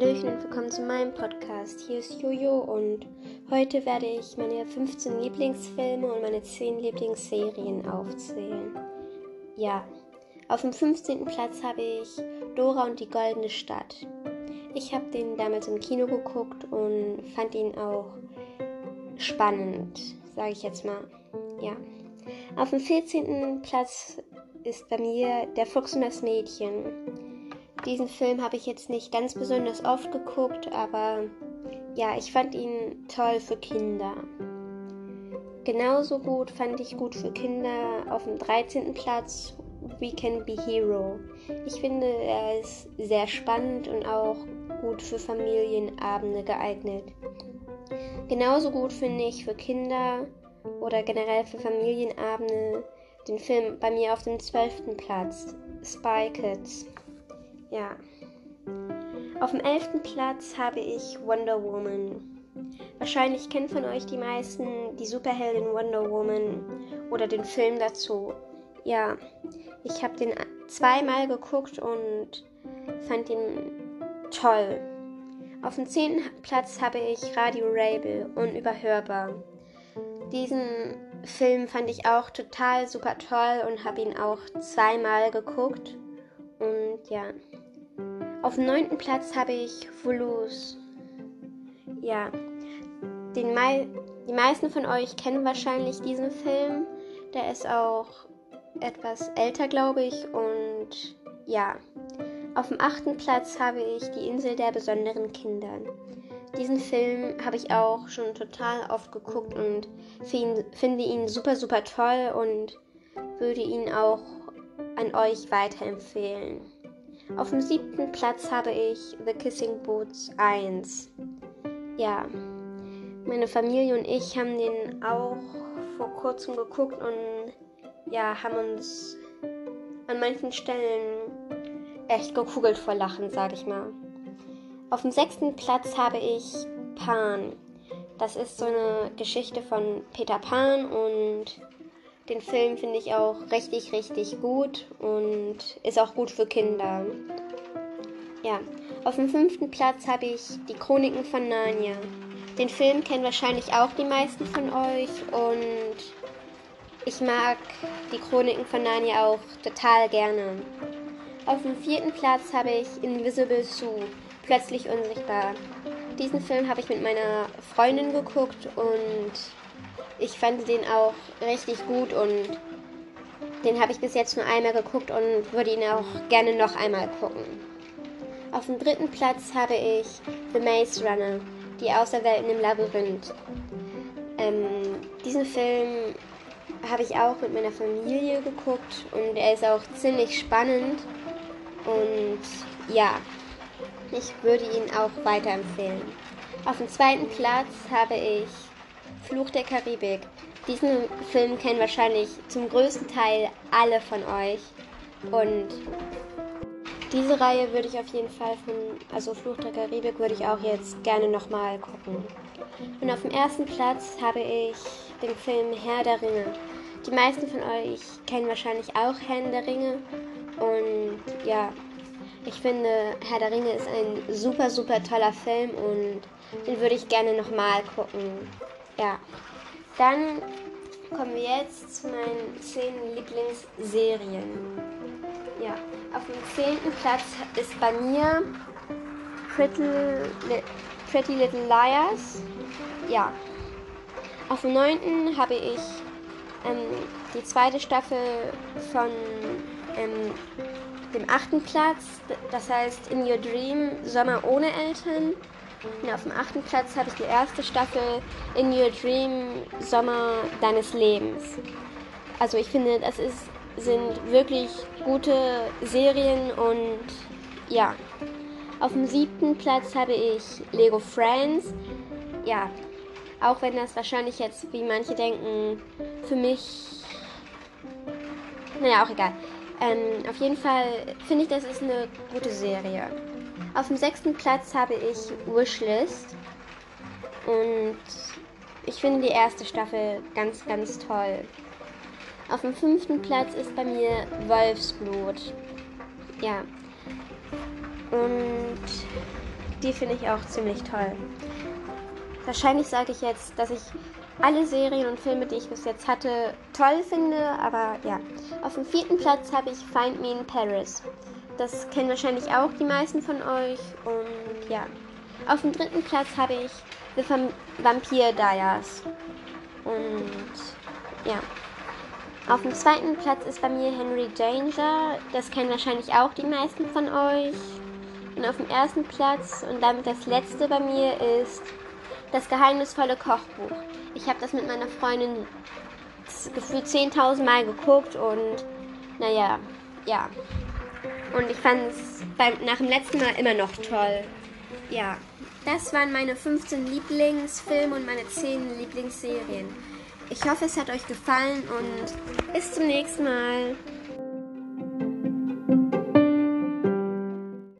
Hallöchen und willkommen zu meinem Podcast. Hier ist Jojo und heute werde ich meine 15 Lieblingsfilme und meine 10 Lieblingsserien aufzählen. Ja, auf dem 15. Platz habe ich Dora und die goldene Stadt. Ich habe den damals im Kino geguckt und fand ihn auch spannend, sage ich jetzt mal. Ja. Auf dem 14. Platz ist bei mir Der Fuchs und das Mädchen. Diesen Film habe ich jetzt nicht ganz besonders oft geguckt, aber ja, ich fand ihn toll für Kinder. Genauso gut fand ich gut für Kinder auf dem 13. Platz We Can Be Hero. Ich finde, er ist sehr spannend und auch gut für Familienabende geeignet. Genauso gut finde ich für Kinder oder generell für Familienabende den Film bei mir auf dem 12. Platz, Spy Kids. Ja. Auf dem elften Platz habe ich Wonder Woman. Wahrscheinlich kennen von euch die meisten die Superheldin Wonder Woman oder den Film dazu. Ja, ich habe den zweimal geguckt und fand ihn toll. Auf dem zehnten Platz habe ich Radio Rabel, unüberhörbar. Diesen Film fand ich auch total super toll und habe ihn auch zweimal geguckt. Und ja. Auf dem neunten Platz habe ich Foulous. Ja. Den Mei die meisten von euch kennen wahrscheinlich diesen Film. Der ist auch etwas älter, glaube ich. Und ja. Auf dem achten Platz habe ich Die Insel der besonderen Kinder. Diesen Film habe ich auch schon total oft geguckt und finde ihn super, super toll und würde ihn auch an euch weiterempfehlen. Auf dem siebten Platz habe ich The Kissing Boots 1. Ja, meine Familie und ich haben den auch vor kurzem geguckt und ja, haben uns an manchen Stellen echt gekugelt vor Lachen, sag ich mal. Auf dem sechsten Platz habe ich Pan. Das ist so eine Geschichte von Peter Pan und den Film finde ich auch richtig, richtig gut und ist auch gut für Kinder. Ja, auf dem fünften Platz habe ich die Chroniken von Narnia. Den Film kennen wahrscheinlich auch die meisten von euch und ich mag die Chroniken von Narnia auch total gerne. Auf dem vierten Platz habe ich Invisible Sue, plötzlich unsichtbar. Diesen Film habe ich mit meiner Freundin geguckt und ich fand den auch richtig gut und den habe ich bis jetzt nur einmal geguckt und würde ihn auch gerne noch einmal gucken. Auf dem dritten Platz habe ich The Maze Runner, die Außerwelten im Labyrinth. Ähm, diesen Film habe ich auch mit meiner Familie geguckt und er ist auch ziemlich spannend und ja, ich würde ihn auch weiterempfehlen. Auf dem zweiten Platz habe ich Fluch der Karibik. Diesen Film kennen wahrscheinlich zum größten Teil alle von euch. Und diese Reihe würde ich auf jeden Fall von, also Fluch der Karibik würde ich auch jetzt gerne nochmal gucken. Und auf dem ersten Platz habe ich den Film Herr der Ringe. Die meisten von euch kennen wahrscheinlich auch Herrn der Ringe. Und ja, ich finde, Herr der Ringe ist ein super, super toller Film und den würde ich gerne nochmal gucken. Ja. Dann kommen wir jetzt zu meinen 10 Lieblingsserien. Ja, auf dem 10. Platz ist bei mir Pretty, Li Pretty Little Liars. Ja. Auf dem 9. habe ich ähm, die zweite Staffel von ähm, dem 8. Platz, das heißt In Your Dream Sommer ohne Eltern. Und auf dem achten Platz habe ich die erste Staffel In Your Dream Sommer deines Lebens. Also ich finde, das ist, sind wirklich gute Serien und ja. Auf dem siebten Platz habe ich Lego Friends. Ja, auch wenn das wahrscheinlich jetzt, wie manche denken, für mich. Naja, auch egal. Ähm, auf jeden Fall finde ich, das ist eine gute Serie. Auf dem sechsten Platz habe ich Wishlist. Und ich finde die erste Staffel ganz, ganz toll. Auf dem fünften Platz ist bei mir Wolfsblut. Ja. Und die finde ich auch ziemlich toll. Wahrscheinlich sage ich jetzt, dass ich alle Serien und Filme, die ich bis jetzt hatte, toll finde, aber ja. Auf dem vierten Platz habe ich Find Me in Paris. Das kennen wahrscheinlich auch die meisten von euch und ja. Auf dem dritten Platz habe ich The Vampire Diaries. Und ja. Auf dem zweiten Platz ist bei mir Henry Danger. Das kennen wahrscheinlich auch die meisten von euch. Und auf dem ersten Platz und damit das letzte bei mir ist das geheimnisvolle Kochbuch. Ich habe das mit meiner Freundin gefühlt 10.000 Mal geguckt und naja, ja. Und ich fand es nach dem letzten Mal immer noch toll. Ja, das waren meine 15 Lieblingsfilme und meine 10 Lieblingsserien. Ich hoffe, es hat euch gefallen und bis zum nächsten Mal.